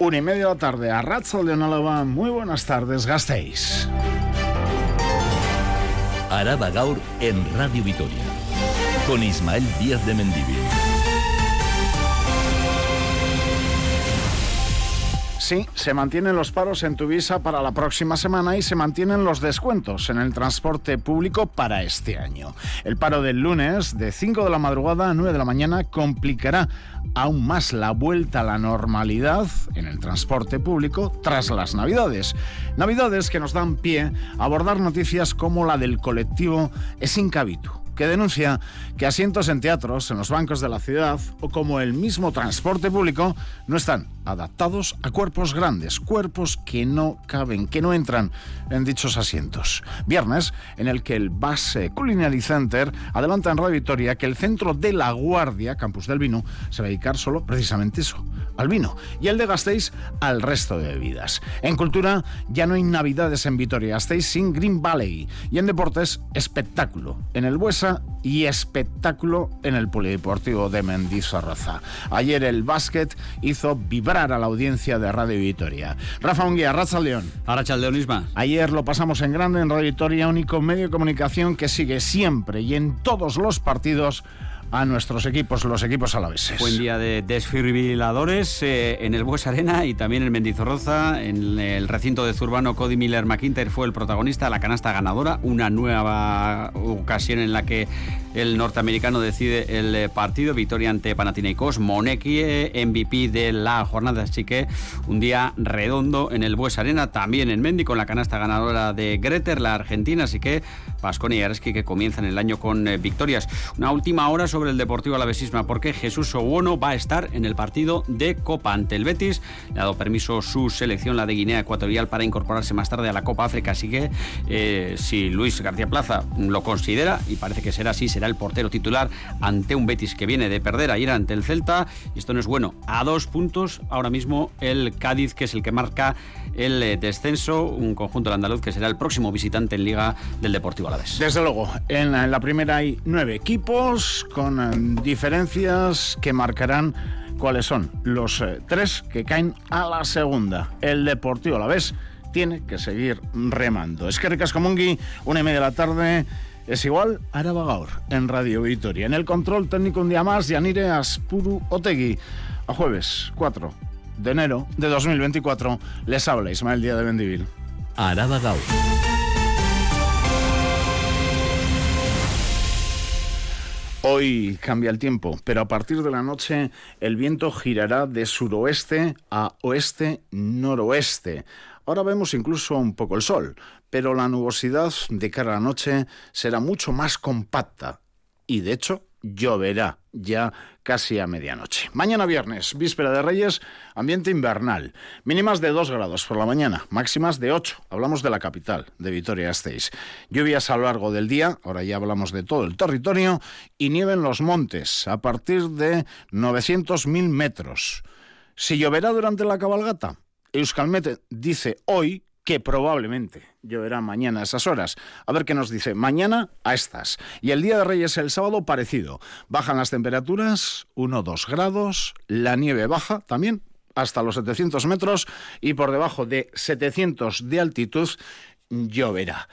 Una y media de la tarde a Ratzal de Onálava. Muy buenas tardes, gastéis. Araba Gaur en Radio Vitoria. Con Ismael Díaz de Mendivil. Sí, se mantienen los paros en Tuvisa para la próxima semana y se mantienen los descuentos en el transporte público para este año. El paro del lunes, de 5 de la madrugada a 9 de la mañana, complicará aún más la vuelta a la normalidad en el transporte público tras las Navidades. Navidades que nos dan pie a abordar noticias como la del colectivo Esincabito que denuncia que asientos en teatros, en los bancos de la ciudad o como el mismo transporte público no están adaptados a cuerpos grandes, cuerpos que no caben, que no entran en dichos asientos. Viernes, en el que el Base Culinary Center adelanta en Radio Victoria que el centro de La Guardia, Campus del Vino, se va a dedicar solo precisamente eso, al vino, y el de Gasteiz al resto de bebidas. En cultura ya no hay navidades en Vitoria, Gasteiz sin Green Valley, y en deportes espectáculo en el Buesa y espectáculo en el Polideportivo de Mendizorroza. Ayer el básquet hizo vibrar a la audiencia de Radio Vitoria. Rafa Unguía, Racha León. Aracha Leonisma. Ayer lo pasamos en grande en Radio Vitoria, único medio de comunicación que sigue siempre y en todos los partidos a nuestros equipos, los equipos alaveses. Buen día de desfibriladores eh, en el Bues Arena y también en Mendizorroza, en el recinto de Zurbano, Cody Miller McIntyre fue el protagonista, la canasta ganadora, una nueva ocasión en la que el norteamericano decide el eh, partido, victoria ante Panathinaikos, Moneki, eh, MVP de la jornada, así que un día redondo en el Bues Arena, también en Mendi con la canasta ganadora de Greter, la argentina, así que Pasconi y Areski que comienzan el año con victorias. Una última hora sobre el Deportivo Alavesisma porque Jesús Owono va a estar en el partido de Copa ante el Betis. Le ha dado permiso su selección, la de Guinea Ecuatorial, para incorporarse más tarde a la Copa África. Así que eh, si Luis García Plaza lo considera, y parece que será así, será el portero titular ante un Betis que viene de perder ayer ante el Celta. Y esto no es bueno. A dos puntos ahora mismo el Cádiz, que es el que marca el eh, descenso, un conjunto de andaluz que será el próximo visitante en Liga del Deportivo Alavés. Desde luego, en la, primera hay nueve equipos con eh, diferencias que marcarán cuáles son los eh, tres que caen a la segunda. El Deportivo Alavés tiene que seguir remando. Es que Recascomungi, una y media de la tarde. Es igual a Gaur en Radio Vitoria. En el control técnico un día más, Yanire Aspuru Otegui. A jueves 4 de enero de 2024 les habla Ismael Díaz de Bendivil. Araba Gaur. Hoy cambia el tiempo, pero a partir de la noche el viento girará de suroeste a oeste-noroeste. Ahora vemos incluso un poco el sol, pero la nubosidad de cara a la noche será mucho más compacta y de hecho lloverá ya casi a medianoche. Mañana viernes, víspera de Reyes, ambiente invernal. Mínimas de 2 grados por la mañana, máximas de 8. Hablamos de la capital, de Vitoria-Gasteiz. Lluvias a lo largo del día, ahora ya hablamos de todo el territorio, y nieve en los montes a partir de 900.000 metros. Si lloverá durante la cabalgata, Euskalmet dice hoy que probablemente lloverá mañana a esas horas. A ver qué nos dice. Mañana a estas. Y el día de Reyes, el sábado, parecido. Bajan las temperaturas, 1-2 grados, la nieve baja también hasta los 700 metros y por debajo de 700 de altitud lloverá.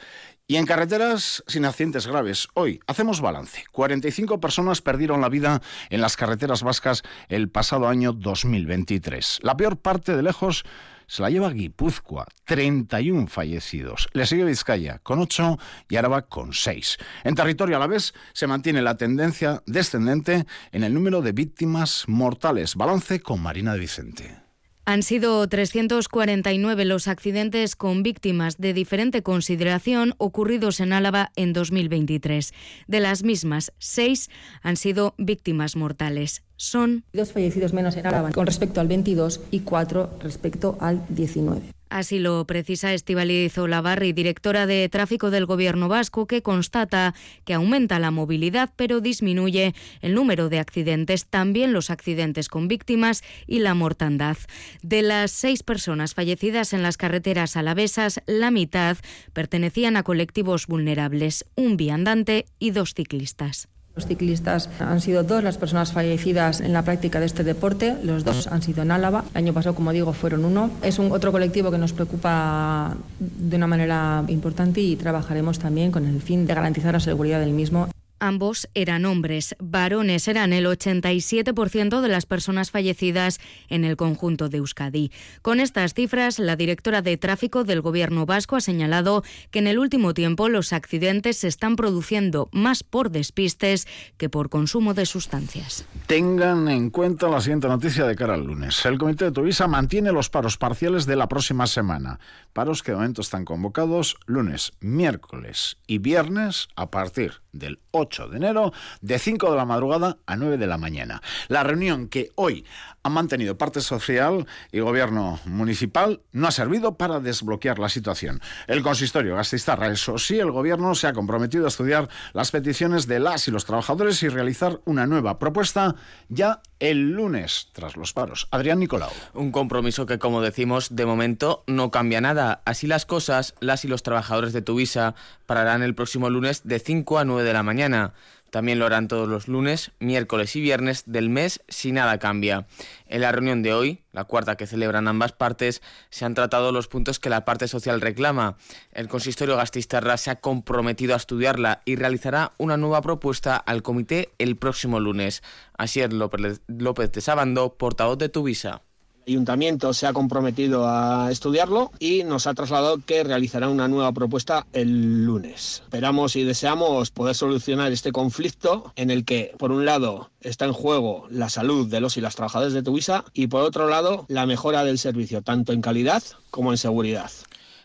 Y en carreteras sin accidentes graves. Hoy hacemos balance. 45 personas perdieron la vida en las carreteras vascas el pasado año 2023. La peor parte de lejos se la lleva Guipúzcoa, 31 fallecidos. Le sigue Vizcaya con 8 y Araba con 6. En territorio a la vez se mantiene la tendencia descendente en el número de víctimas mortales. Balance con Marina de Vicente. Han sido 349 los accidentes con víctimas de diferente consideración ocurridos en Álava en 2023. De las mismas, seis han sido víctimas mortales. Son dos fallecidos menos en Álava con respecto al 22 y cuatro respecto al 19. Así lo precisa Estibaliz Olavarri, directora de tráfico del Gobierno vasco, que constata que aumenta la movilidad pero disminuye el número de accidentes, también los accidentes con víctimas y la mortandad. De las seis personas fallecidas en las carreteras alavesas, la mitad pertenecían a colectivos vulnerables, un viandante y dos ciclistas. Los ciclistas han sido dos las personas fallecidas en la práctica de este deporte, los dos han sido en Álava, el año pasado, como digo, fueron uno. Es un otro colectivo que nos preocupa de una manera importante y trabajaremos también con el fin de garantizar la seguridad del mismo. Ambos eran hombres. Varones eran el 87% de las personas fallecidas en el conjunto de Euskadi. Con estas cifras, la directora de tráfico del Gobierno vasco ha señalado que en el último tiempo los accidentes se están produciendo más por despistes que por consumo de sustancias. Tengan en cuenta la siguiente noticia de cara al lunes. El Comité de Tuvisa mantiene los paros parciales de la próxima semana. Paros que de momento están convocados lunes, miércoles y viernes a partir del 8 de enero, de 5 de la madrugada a 9 de la mañana. La reunión que hoy han mantenido parte social y gobierno municipal no ha servido para desbloquear la situación. El consistorio Gastistarra, eso sí, el gobierno se ha comprometido a estudiar las peticiones de las y los trabajadores y realizar una nueva propuesta ya el lunes tras los paros. Adrián Nicolau. Un compromiso que, como decimos, de momento no cambia nada. Así las cosas, las y los trabajadores de Tuvisa pararán el próximo lunes de 5 a 9 de la mañana. También lo harán todos los lunes, miércoles y viernes del mes si nada cambia. En la reunión de hoy, la cuarta que celebran ambas partes, se han tratado los puntos que la parte social reclama. El consistorio Gastistarra se ha comprometido a estudiarla y realizará una nueva propuesta al comité el próximo lunes. Así es López de Sabando, portavoz de Tuvisa ayuntamiento se ha comprometido a estudiarlo y nos ha trasladado que realizará una nueva propuesta el lunes. Esperamos y deseamos poder solucionar este conflicto en el que, por un lado, está en juego la salud de los y las trabajadores de Tuvisa y, por otro lado, la mejora del servicio, tanto en calidad como en seguridad.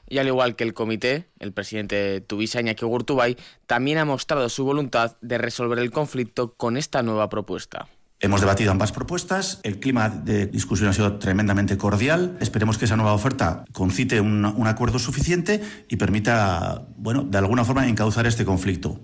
Y al igual que el comité, el presidente de Tuvisa, Iñaki Gurtubay, también ha mostrado su voluntad de resolver el conflicto con esta nueva propuesta. Hemos debatido ambas propuestas, el clima de discusión ha sido tremendamente cordial. Esperemos que esa nueva oferta concite un, acuerdo suficiente y permita, bueno, de alguna forma encauzar este conflicto.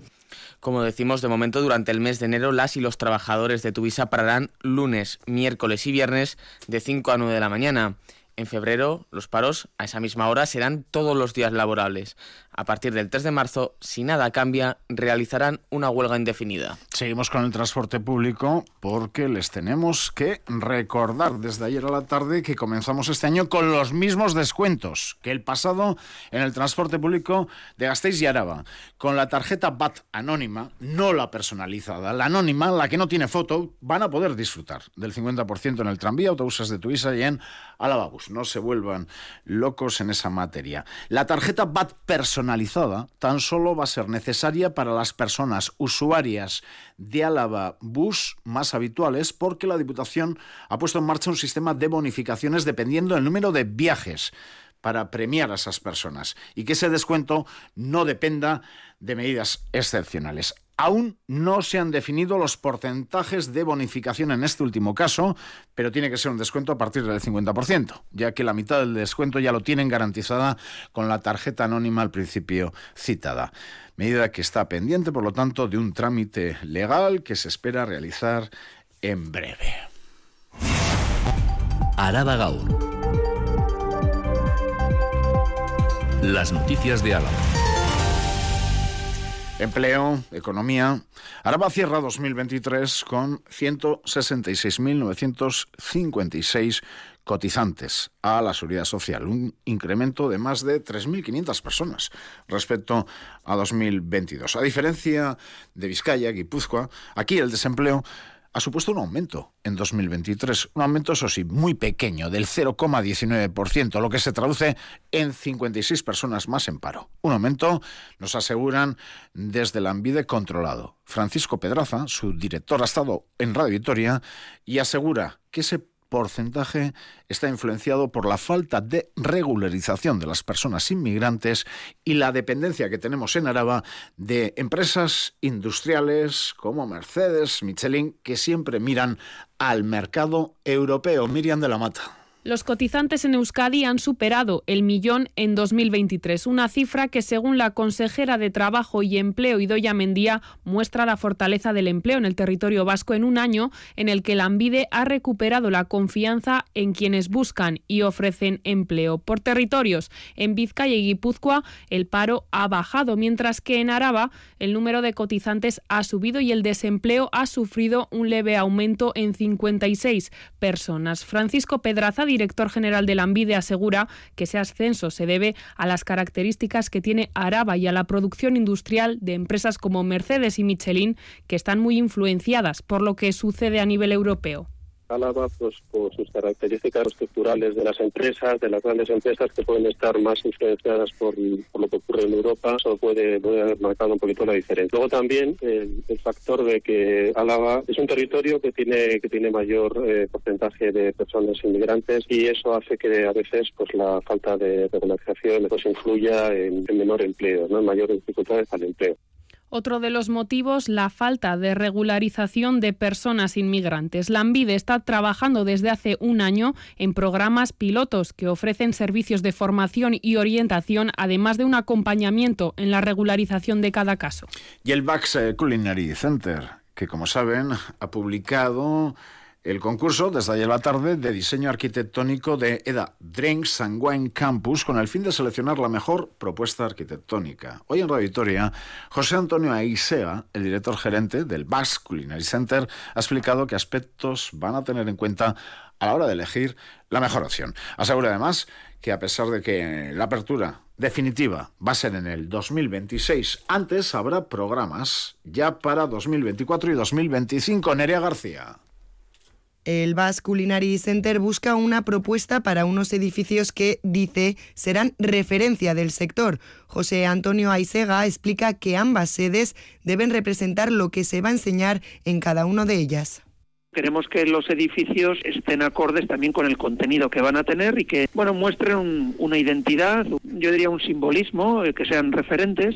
Como decimos, de momento durante el mes de enero las y los trabajadores de Tuvisa pararán lunes, miércoles y viernes de 5 a 9 de la mañana. En febrero, los paros a esa misma hora serán todos los días laborables. A partir del 3 de marzo, si nada cambia, realizarán una huelga indefinida. Seguimos con el transporte público porque les tenemos que recordar desde ayer a la tarde que comenzamos este año con los mismos descuentos que el pasado en el transporte público de Gasteiz y Araba. Con la tarjeta BAT anónima, no la personalizada, la anónima, la que no tiene foto, van a poder disfrutar del 50% en el tranvía, autobuses de Tuisa y en Alababus no se vuelvan locos en esa materia. La tarjeta BAT personalizada tan solo va a ser necesaria para las personas usuarias de Álava Bus más habituales porque la Diputación ha puesto en marcha un sistema de bonificaciones dependiendo del número de viajes para premiar a esas personas y que ese descuento no dependa de medidas excepcionales. Aún no se han definido los porcentajes de bonificación en este último caso, pero tiene que ser un descuento a partir del 50%, ya que la mitad del descuento ya lo tienen garantizada con la tarjeta anónima al principio citada. Medida que está pendiente, por lo tanto, de un trámite legal que se espera realizar en breve. Araba Gaur. Las noticias de Álava. Empleo, economía. Araba cierra 2023 con 166.956 cotizantes a la seguridad social, un incremento de más de 3.500 personas respecto a 2022. A diferencia de Vizcaya, Guipúzcoa, aquí el desempleo ha supuesto un aumento en 2023, un aumento, eso sí, muy pequeño, del 0,19%, lo que se traduce en 56 personas más en paro. Un aumento, nos aseguran desde el Ambide controlado. Francisco Pedraza, su director, ha estado en Radio Vitoria y asegura que ese porcentaje está influenciado por la falta de regularización de las personas inmigrantes y la dependencia que tenemos en Araba de empresas industriales como Mercedes, Michelin, que siempre miran al mercado europeo. Miriam de la Mata. Los cotizantes en Euskadi han superado el millón en 2023, una cifra que según la consejera de Trabajo y Empleo Idoya Mendía muestra la fortaleza del empleo en el territorio vasco en un año en el que la Ambide ha recuperado la confianza en quienes buscan y ofrecen empleo. Por territorios, en Vizcaya y Guipúzcoa el paro ha bajado, mientras que en Araba el número de cotizantes ha subido y el desempleo ha sufrido un leve aumento en 56 personas. Francisco Pedraza director general de la asegura que ese ascenso se debe a las características que tiene Araba y a la producción industrial de empresas como Mercedes y Michelin, que están muy influenciadas por lo que sucede a nivel europeo. Álava, pues por sus características estructurales de las empresas, de las grandes empresas que pueden estar más influenciadas por, lo que ocurre en Europa, eso puede, haber marcado un poquito la diferencia. Luego también el, factor de que Álava es un territorio que tiene que tiene mayor eh, porcentaje de personas inmigrantes y eso hace que a veces pues la falta de regularización pues influya en, menor empleo, ¿no? en mayores dificultades al empleo. Otro de los motivos, la falta de regularización de personas inmigrantes. La ANVIDE está trabajando desde hace un año en programas pilotos que ofrecen servicios de formación y orientación, además de un acompañamiento en la regularización de cada caso. Y el Bax Culinary Center, que como saben ha publicado el concurso desde ayer la tarde de diseño arquitectónico de EDA Drinks and Wine Campus con el fin de seleccionar la mejor propuesta arquitectónica. Hoy en Radio Victoria, José Antonio Aisea, el director gerente del Basque Culinary Center, ha explicado qué aspectos van a tener en cuenta a la hora de elegir la mejor opción. Asegura además que a pesar de que la apertura definitiva va a ser en el 2026, antes habrá programas ya para 2024 y 2025. Nerea García. El Basque Culinary Center busca una propuesta para unos edificios que, dice, serán referencia del sector. José Antonio Aisega explica que ambas sedes deben representar lo que se va a enseñar en cada una de ellas. Queremos que los edificios estén acordes también con el contenido que van a tener y que, bueno, muestren una identidad, yo diría un simbolismo, eh, que sean referentes.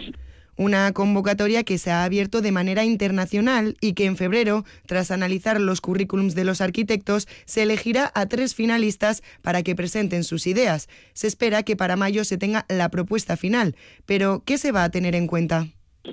Una convocatoria que se ha abierto de manera internacional y que en febrero, tras analizar los currículums de los arquitectos, se elegirá a tres finalistas para que presenten sus ideas. Se espera que para mayo se tenga la propuesta final. Pero, ¿qué se va a tener en cuenta?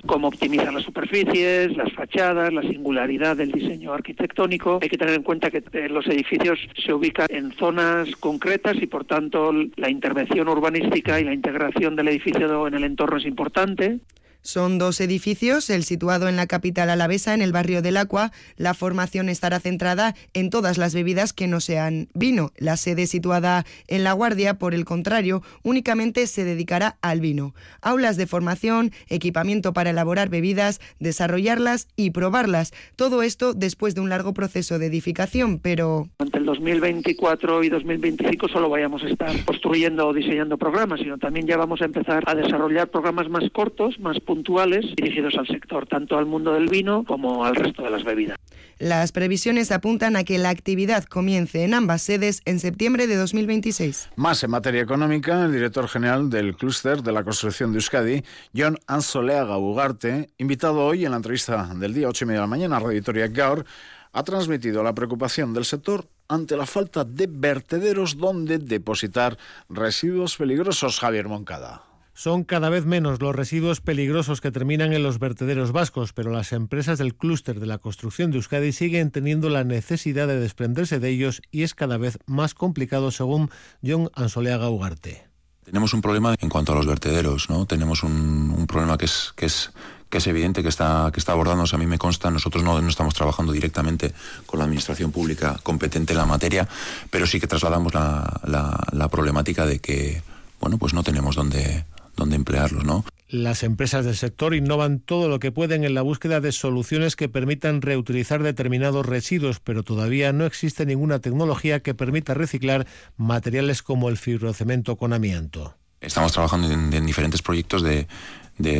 cómo optimizar las superficies, las fachadas, la singularidad del diseño arquitectónico. Hay que tener en cuenta que eh, los edificios se ubican en zonas concretas y por tanto la intervención urbanística y la integración del edificio en el entorno es importante. Son dos edificios, el situado en la capital alavesa, en el barrio del Acua. La formación estará centrada en todas las bebidas que no sean vino. La sede situada en La Guardia, por el contrario, únicamente se dedicará al vino. Aulas de formación, equipamiento para elaborar bebidas, desarrollarlas y probarlas. Todo esto después de un largo proceso de edificación, pero... Ante el 2024 y 2025 solo vayamos a estar construyendo o diseñando programas, sino también ya vamos a empezar a desarrollar programas más cortos, más puntuales dirigidos al sector, tanto al mundo del vino como al resto de las bebidas. Las previsiones apuntan a que la actividad comience en ambas sedes en septiembre de 2026. Más en materia económica, el director general del clúster de la construcción de Euskadi, John Ansoleaga Ugarte, invitado hoy en la entrevista del día 8 y media de la mañana a Radio Gaur, ha transmitido la preocupación del sector ante la falta de vertederos donde depositar residuos peligrosos. Javier Moncada. Son cada vez menos los residuos peligrosos que terminan en los vertederos vascos, pero las empresas del clúster de la construcción de Euskadi siguen teniendo la necesidad de desprenderse de ellos y es cada vez más complicado, según John Ansoleaga Ugarte. Tenemos un problema en cuanto a los vertederos, ¿no? Tenemos un, problema que es, que es que es evidente que está, que está abordándose. A mí me consta, nosotros no, no, estamos trabajando directamente con la administración pública competente en la materia, pero sí que trasladamos la, la, la problemática de que, bueno, pues no tenemos dónde, dónde emplearlos, ¿no? Las empresas del sector innovan todo lo que pueden en la búsqueda de soluciones que permitan reutilizar determinados residuos, pero todavía no existe ninguna tecnología que permita reciclar materiales como el fibrocemento con amianto. Estamos trabajando en, diferentes proyectos de,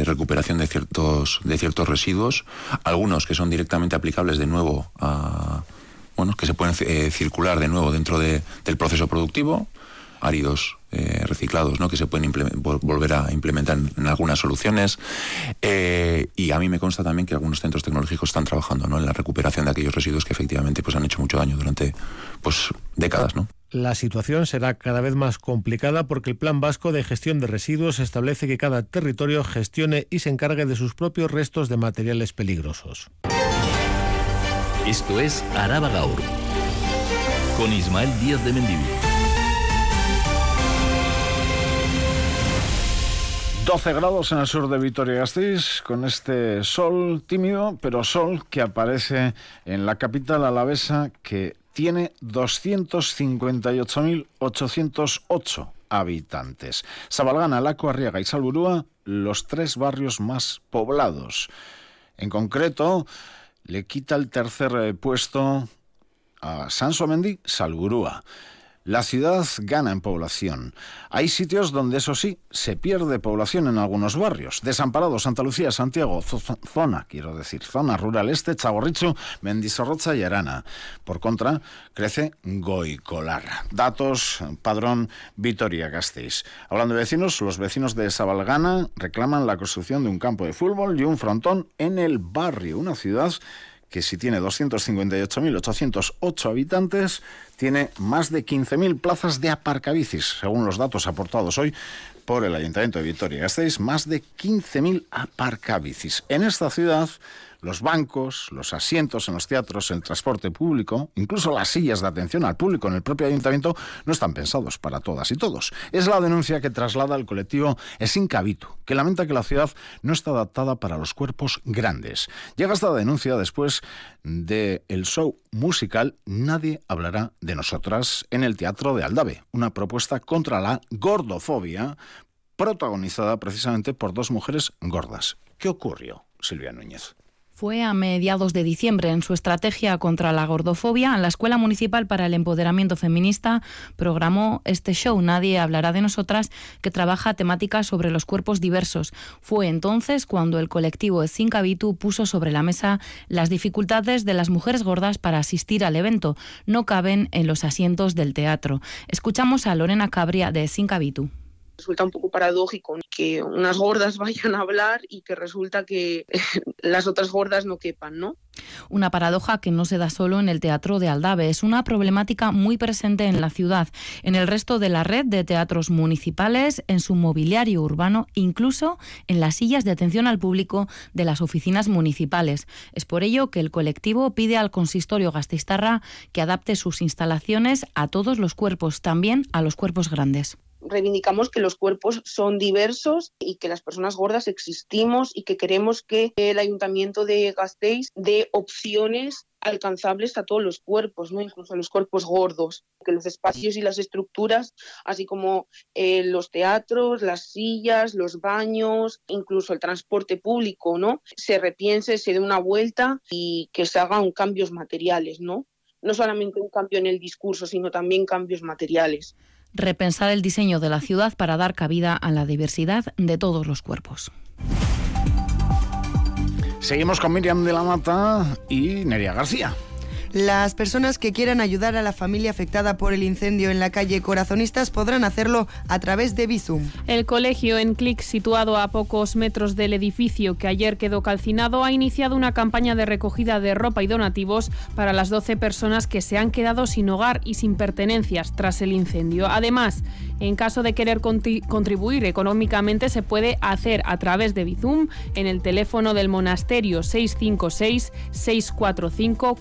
recuperación de ciertos, de ciertos residuos, algunos que son directamente aplicables de nuevo a, bueno, que se pueden eh, circular de nuevo dentro del proceso productivo, áridos eh, reciclados ¿no? que se pueden volver a implementar en, algunas soluciones. Eh, y a mí me consta también que algunos centros tecnológicos están trabajando ¿no? en la recuperación de aquellos residuos que efectivamente pues, han hecho mucho daño durante pues, décadas. ¿no? La situación será cada vez más complicada porque el Plan Vasco de Gestión de Residuos establece que cada territorio gestione y se encargue de sus propios restos de materiales peligrosos. Esto es Araba Gaur, con Ismael Díaz de Mendivil. 12 grados en el sur de Vitoria-Gasteiz, con este sol tímido, pero sol que aparece en la capital alavesa que tiene 258.808 habitantes. Sabalgana, Laco, Arriaga y Salburúa, los tres barrios más poblados. En concreto, le quita el tercer puesto a Sansomendi, Salburúa. La ciudad gana en población. Hay sitios donde, eso sí, se pierde población en algunos barrios. Desamparados, Santa Lucía, Santiago, zona, quiero decir, zona rural este, Chaborricho, Mendizorroza y Arana. Por contra, crece Goicolar. Datos, padrón, Vitoria-Gasteiz. Hablando de vecinos, los vecinos de Sabalgana reclaman la construcción de un campo de fútbol y un frontón en el barrio, una ciudad que si tiene 258.808 habitantes, tiene más de 15.000 plazas de aparcabicis, según los datos aportados hoy por el Ayuntamiento de Vitoria-Gasteiz, más de 15.000 aparcabicis. En esta ciudad los bancos, los asientos en los teatros, el transporte público, incluso las sillas de atención al público en el propio ayuntamiento no están pensados para todas y todos. Es la denuncia que traslada el colectivo Esincabito, que lamenta que la ciudad no está adaptada para los cuerpos grandes. Llega esta denuncia después del el show musical Nadie hablará de nosotras en el Teatro de Aldave, una propuesta contra la gordofobia protagonizada precisamente por dos mujeres gordas. ¿Qué ocurrió, Silvia Núñez? Fue a mediados de diciembre en su estrategia contra la gordofobia. La Escuela Municipal para el Empoderamiento Feminista programó este show Nadie hablará de nosotras, que trabaja temáticas sobre los cuerpos diversos. Fue entonces cuando el colectivo Zincabitu puso sobre la mesa las dificultades de las mujeres gordas para asistir al evento. No caben en los asientos del teatro. Escuchamos a Lorena Cabria de Zincabitu resulta un poco paradójico que unas gordas vayan a hablar y que resulta que las otras gordas no quepan, ¿no? Una paradoja que no se da solo en el Teatro de Aldave, es una problemática muy presente en la ciudad, en el resto de la red de teatros municipales, en su mobiliario urbano, incluso en las sillas de atención al público de las oficinas municipales. Es por ello que el colectivo pide al consistorio Gastistarra que adapte sus instalaciones a todos los cuerpos, también a los cuerpos grandes reivindicamos que los cuerpos son diversos y que las personas gordas existimos y que queremos que el ayuntamiento de Gasteiz dé opciones alcanzables a todos los cuerpos, ¿no? incluso a los cuerpos gordos, que los espacios y las estructuras, así como eh, los teatros, las sillas, los baños, incluso el transporte público, ¿no? se repiense, se dé una vuelta y que se hagan cambios materiales, ¿no? no solamente un cambio en el discurso, sino también cambios materiales repensar el diseño de la ciudad para dar cabida a la diversidad de todos los cuerpos. Seguimos con Miriam de la Mata y Neria García. Las personas que quieran ayudar a la familia afectada por el incendio en la calle Corazonistas podrán hacerlo a través de Bizum. El colegio en Clic, situado a pocos metros del edificio que ayer quedó calcinado, ha iniciado una campaña de recogida de ropa y donativos para las 12 personas que se han quedado sin hogar y sin pertenencias tras el incendio. Además, en caso de querer contribuir económicamente, se puede hacer a través de Bizum en el teléfono del monasterio 656 645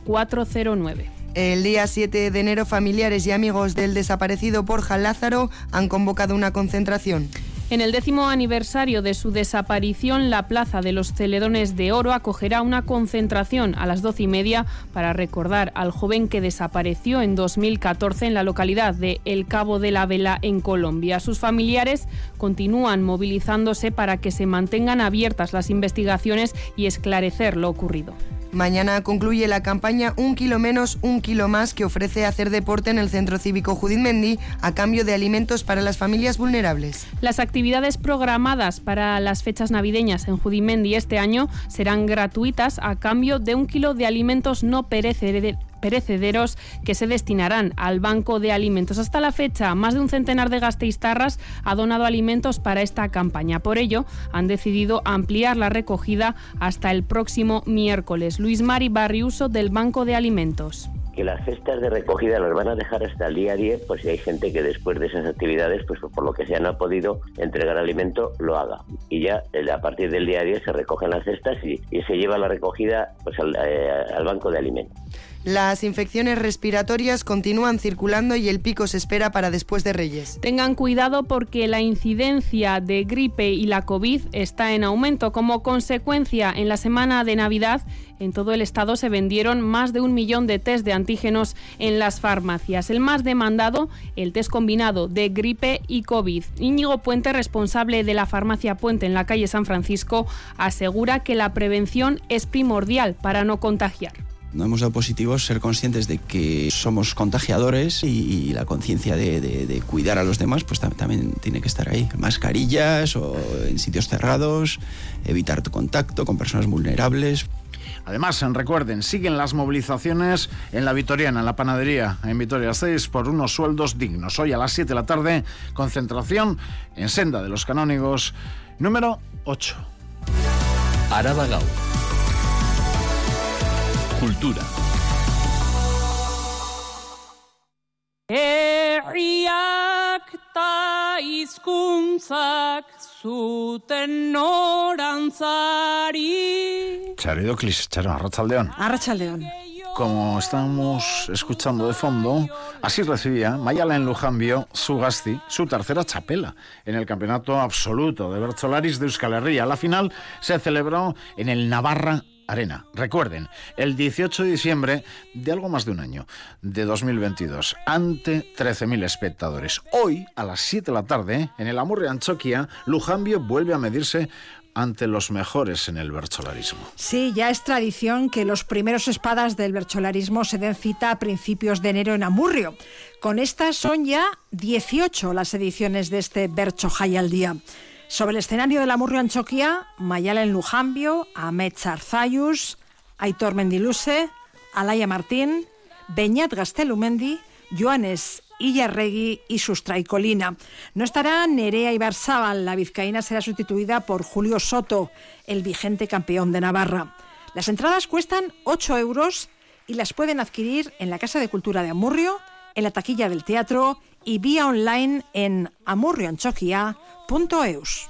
40 el día 7 de enero, familiares y amigos del desaparecido Borja Lázaro han convocado una concentración. En el décimo aniversario de su desaparición, la Plaza de los Celedones de Oro acogerá una concentración a las doce y media para recordar al joven que desapareció en 2014 en la localidad de El Cabo de la Vela, en Colombia. Sus familiares continúan movilizándose para que se mantengan abiertas las investigaciones y esclarecer lo ocurrido. Mañana concluye la campaña Un kilo menos, un kilo más que ofrece hacer deporte en el Centro Cívico Judith Mendy a cambio de alimentos para las familias vulnerables. Las actividades programadas para las fechas navideñas en Judimendi este año serán gratuitas a cambio de un kilo de alimentos no perecederos perecederos que se destinarán al Banco de Alimentos. Hasta la fecha, más de un centenar de gasteiztarras ha donado alimentos para esta campaña. Por ello, han decidido ampliar la recogida hasta el próximo miércoles. Luis Mari Barriuso del Banco de Alimentos que las cestas de recogida las van a dejar hasta el día 10, pues si hay gente que después de esas actividades, pues por lo que sea no ha podido entregar alimento, lo haga. Y ya eh, a partir del día 10 se recogen las cestas y, se lleva la recogida pues eh, al banco de alimentos. Las infecciones respiratorias continúan circulando y el pico se espera para después de Reyes. Tengan cuidado porque la incidencia de gripe y la COVID está en aumento. Como consecuencia, en la semana de Navidad en todo el estado se vendieron más de un millón de test de antígenos en las farmacias. El más demandado, el test combinado de gripe y COVID. Íñigo Puente, responsable de la farmacia Puente en la calle San Francisco, asegura que la prevención es primordial para no contagiar. No hemos dado positivos, ser conscientes de que somos contagiadores y, la conciencia de, cuidar a los demás, pues también tiene que estar ahí. Mascarillas o en sitios cerrados, evitar contacto con personas vulnerables. Además, recuerden, siguen las movilizaciones en la Vitoriana, en la panadería, en Vitoria 6, por unos sueldos dignos. Hoy a las 7 de la tarde, concentración en Senda de los Canónigos, número 8. Araba Kultura. Herriak ta hizkuntzak zuten norantzari. Charido Clis, Charo, Arrachaldeón. Arrachaldeón. Como estamos escuchando de fondo, así recibía Mayalen Lujambio su Gasti, su tercera chapela en el campeonato absoluto de Bercholaris de Euskal Herria. La final se celebró en el Navarra Arena. Recuerden, el 18 de diciembre de algo más de un año, de 2022, ante 13.000 espectadores. Hoy, a las 7 de la tarde, en el Amurre Anchoquia, Lujambio vuelve a medirse ante los mejores en el bercholarismo. Sí, ya es tradición que los primeros espadas del bercholarismo se den cita a principios de enero en Amurrio. Con estas son ya 18 las ediciones de este Bercho al Día. Sobre el escenario de la Murrio Anchoquia, Mayalen Lujambio, Ahmed Zarzayus, Aitor Mendiluse, Alaya Martín, Beñat Gastelumendi, Joanes Illarregui y Sustraicolina. No estará Nerea Ibarzábal, la vizcaína será sustituida por Julio Soto, el vigente campeón de Navarra. Las entradas cuestan 8 euros y las pueden adquirir en la Casa de Cultura de Amurrio, en la taquilla del teatro y vía online en amurrioanchoquia.eus.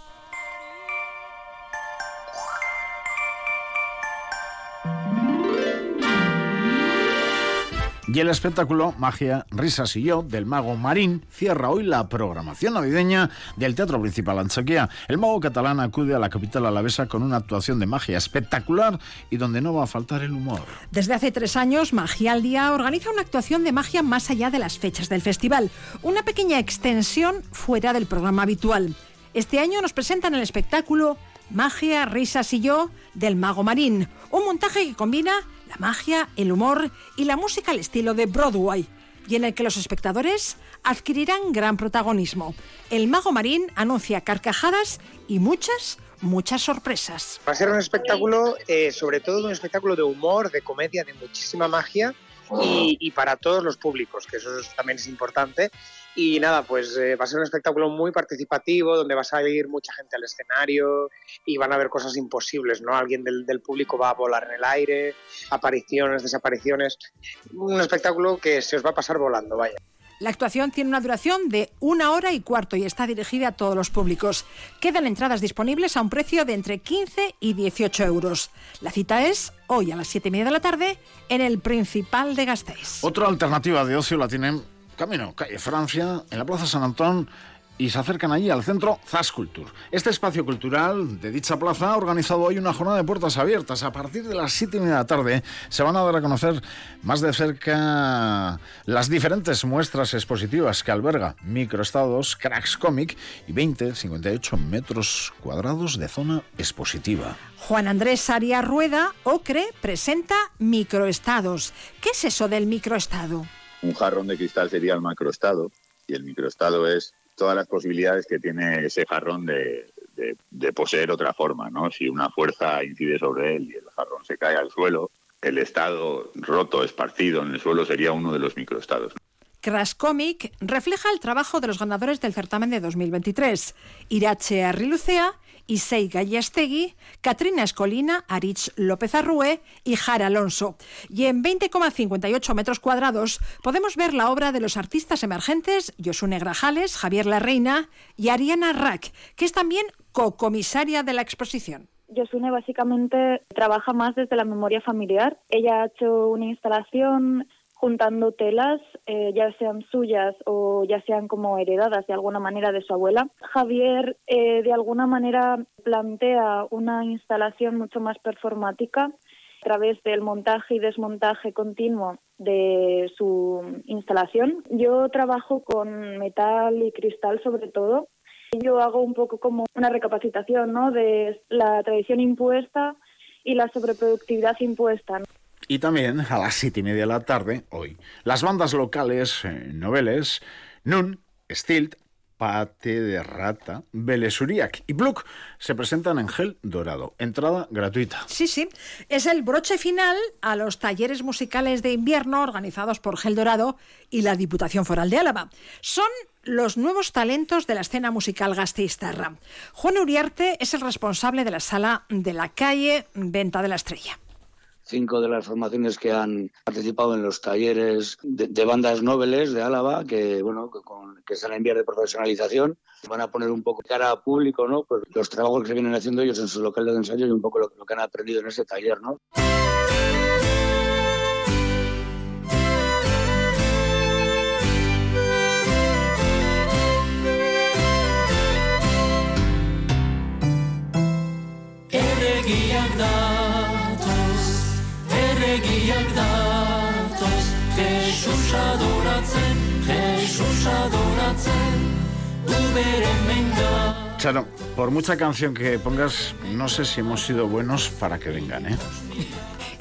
Y el espectáculo Magia, Risas y yo del mago Marín cierra hoy la programación navideña del Teatro Principal Anchoquia. El mago catalán acude a la capital alavesa con una actuación de magia espectacular y donde no va a faltar el humor. Desde hace tres años, Magia al Día organiza una actuación de magia más allá de las fechas del festival, una pequeña extensión fuera del programa habitual. Este año nos presentan el espectáculo Magia, Risas y yo del mago Marín, un montaje que combina la magia, el humor y la música al estilo de Broadway, y en el que los espectadores adquirirán gran protagonismo. El mago marín anuncia carcajadas y muchas, muchas sorpresas. Va a ser un espectáculo, eh, sobre todo un espectáculo de humor, de comedia, de muchísima magia y, y para todos los públicos, que eso también es importante. Y nada, pues eh, va a ser un espectáculo muy participativo, donde va a salir mucha gente al escenario y van a ver cosas imposibles, ¿no? Alguien del, del, público va a volar en el aire, apariciones, desapariciones. Un espectáculo que se os va a pasar volando, vaya. La actuación tiene una duración de una hora y cuarto y está dirigida a todos los públicos. Quedan entradas disponibles a un precio de entre 15 y 18 euros. La cita es hoy a las 7 y media de la tarde en el Principal de Gasteiz. Otra alternativa de ocio la tienen camino calle Francia, en la Plaza San Antón, y se acercan allí al centro Zascultur. Este espacio cultural de dicha plaza ha organizado hoy una jornada de puertas abiertas. A partir de las 7 y media de la tarde se van a dar a conocer más de cerca las diferentes muestras expositivas que alberga microestados, cracks cómic y 20, 58 metros cuadrados de zona expositiva. Juan Andrés Arias Rueda, OCRE, presenta microestados. ¿Qué es eso del microestado? Un jarrón de cristal sería el macroestado y el microestado es todas las posibilidades que tiene ese jarrón de, poseer otra forma, ¿no? Si una fuerza incide sobre él y el jarrón se cae al suelo, el estado roto, esparcido en el suelo sería uno de los microestados. Crash Comic refleja el trabajo de los ganadores del certamen de 2023, Irache Arrilucea Isei Gallestegui, Katrina Escolina, Arich López Arrue y Jara Alonso. Y en 20,58 metros cuadrados podemos ver la obra de los artistas emergentes Josune Grajales, Javier Larreina y Ariana Rack, que es también co-comisaria de la exposición. Josune básicamente trabaja más desde la memoria familiar. Ella ha hecho una instalación juntando telas, eh, ya sean suyas o ya sean como heredadas de alguna manera de su abuela. Javier eh, de alguna manera plantea una instalación mucho más performática a través del montaje y desmontaje continuo de su instalación. Yo trabajo con metal y cristal sobre todo. Yo hago un poco como una recapacitación ¿no? de la tradición impuesta y la sobreproductividad impuesta. Y también a las siete y media de la tarde, hoy, las bandas locales eh, noveles Nun, Stilt, Pate de Rata, Belesuriak y Bluk se presentan en Gel Dorado. Entrada gratuita. Sí, sí. Es el broche final a los talleres musicales de invierno organizados por Gel Dorado y la Diputación Foral de Álava. Son los nuevos talentos de la escena musical gasteiztarra. Juan Uriarte es el responsable de la sala de la calle Venta de la Estrella cinco de las formaciones que han participado en los talleres de, bandas noveles de Álava, que bueno, que, con, que están en vías de profesionalización, van a poner un poco cara a público, ¿no? Pues los trabajos que vienen haciendo ellos en su local de ensayo y un poco lo, lo que han aprendido en ese taller, ¿no? Charo, por mucha canción que pongas, no sé si hemos sido buenos para que vengan, ¿eh?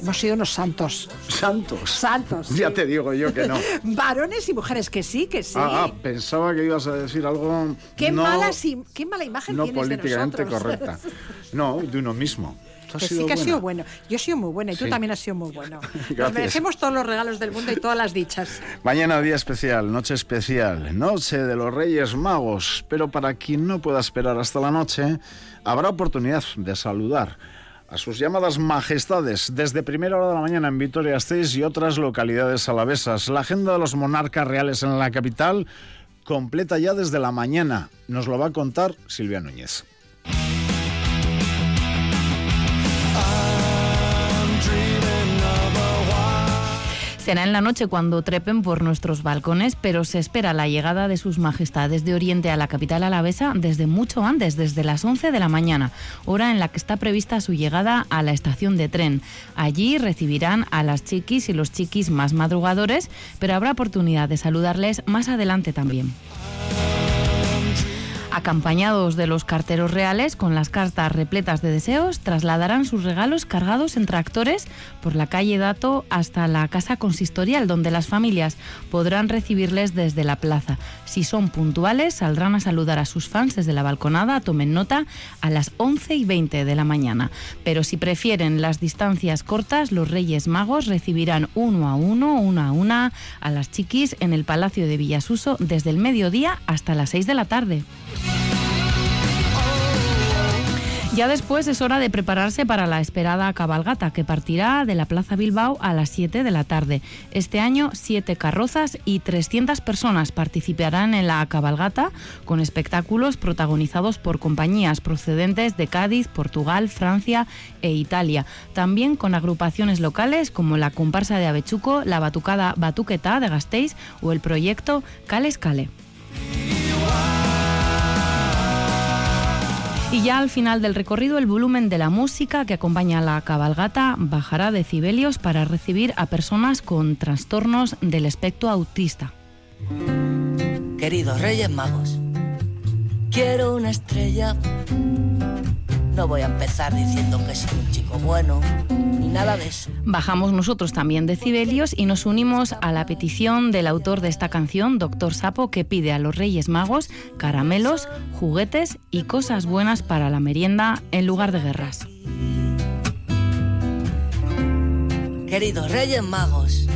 Hemos sido unos santos. ¿Santos? Santos. Ya te digo yo que no. Varones y mujeres que sí, que sí. Ah, ah pensaba que ibas a decir algo. Qué, mala, qué mala imagen no tienes políticamente de correcta. No, de uno mismo. Que sí que ha sido bueno. Yo he sido muy buena y tú también has sido muy bueno. Nos merecemos todos los regalos del mundo y todas las dichas. Mañana día especial, noche especial, noche de los Reyes Magos. Pero para quien no pueda esperar hasta la noche, habrá oportunidad de saludar a sus llamadas majestades desde primera hora de la mañana en Vitoria-Gasteiz y otras localidades alavesas. La agenda de los monarcas reales en la capital completa ya desde la mañana. Nos lo va a contar Silvia Núñez. Será en la noche cuando trepen por nuestros balcones, pero se espera la llegada de sus majestades de Oriente a la capital alavesa desde mucho antes, desde las 11 de la mañana, hora en la que está prevista su llegada a la estación de tren. Allí recibirán a las chiquis y los chiquis más madrugadores, pero habrá oportunidad de saludarles más adelante también. Acompañados de los carteros reales, con las cartas repletas de deseos, trasladarán sus regalos cargados en tractores por la calle Dato hasta la casa consistorial, donde las familias podrán recibirles desde la plaza. Si son puntuales, saldrán a saludar a sus fans desde la balconada, tomen nota, a las 11 y 20 de la mañana. Pero si prefieren las distancias cortas, los Reyes Magos recibirán uno a uno, una a una, a las chiquis en el Palacio de Villasuso desde el mediodía hasta las 6 de la tarde. Ya después es hora de prepararse para la esperada cabalgata que partirá de la Plaza Bilbao a las 7 de la tarde. Este año, siete carrozas y 300 personas participarán en la cabalgata con espectáculos protagonizados por compañías procedentes de Cádiz, Portugal, Francia e Italia. También con agrupaciones locales como la comparsa de Avechuco, la batucada Batuqueta de Gasteiz o el proyecto Cales Cale. Y ya al final del recorrido el volumen de la música que acompaña a la cabalgata bajará decibelios para recibir a personas con trastornos del espectro autista. Queridos Reyes Magos, quiero una estrella no voy a empezar diciendo que soy un chico bueno, ni nada de eso. Bajamos nosotros también decibelios y nos unimos a la petición del autor de esta canción, Doctor Sapo, que pide a los Reyes Magos caramelos, juguetes y cosas buenas para la merienda en lugar de guerras. Queridos Reyes Magos,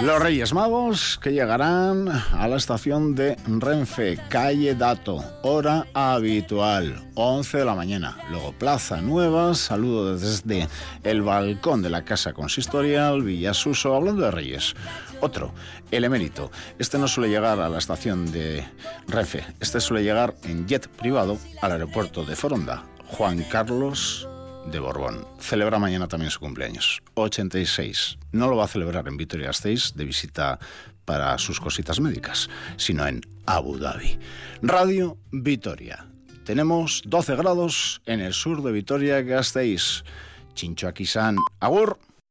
Los Reyes Magos que llegarán a la estación de Renfe, calle Dato, hora habitual, 11 de la mañana. Luego Plaza Nueva, saludo desde el balcón de la Casa Consistorial, Villasuso, hablando de Reyes. Otro, el emérito. Este no suele llegar a la estación de Renfe, este suele llegar en jet privado al aeropuerto de Foronda. Juan Carlos de Borbón. Celebra mañana también su cumpleaños, 86. No lo va a celebrar en Vitoria-Gasteiz de visita para sus cositas médicas, sino en Abu Dhabi. Radio Vitoria. Tenemos 12 grados en el sur de Vitoria-Gasteiz. Chincho Aguur.